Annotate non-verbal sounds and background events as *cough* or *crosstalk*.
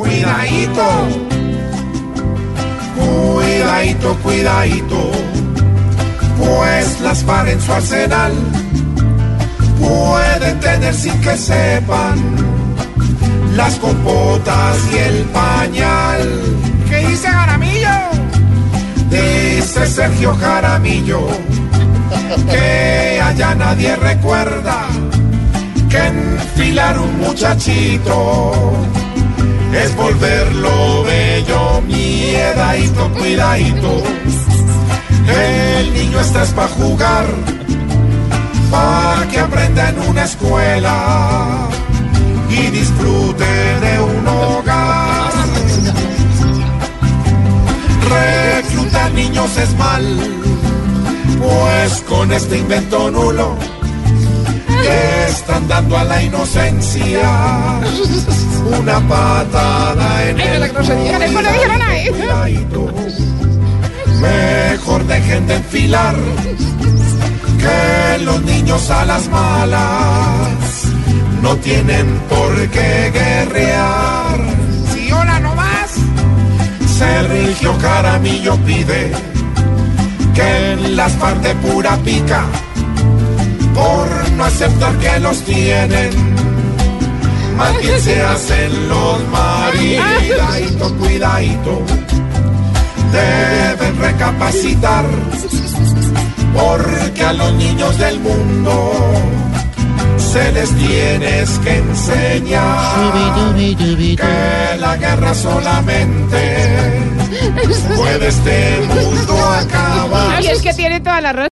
Cuidadito, cuidadito, cuidadito, pues las FARC en su arsenal pueden tener sin que sepan las compotas y el pañal. ¿Qué dice Jaramillo? Dice Sergio Jaramillo *laughs* que allá nadie recuerda que enfilar un muchachito es volverlo bello, miedadito, cuidadito. El niño está es para jugar, pa' que aprenda en una escuela y disfrute de un hogar. Reclutar niños es mal, pues con este invento nulo están dando a la inocencia una patada en Ay, no, el cuidadito. Mejor dejen de enfilar que los niños a las malas no tienen por qué guerrear. Si hola nomás. Sergio Caramillo pide que en las partes pura pica por no aceptar que los tienen. Más bien se hacen los maridaito, cuidadito. Deben recapacitar porque a los niños del mundo se les tienes que enseñar que la guerra solamente puede este mundo acabar. Y es que tiene toda la razón.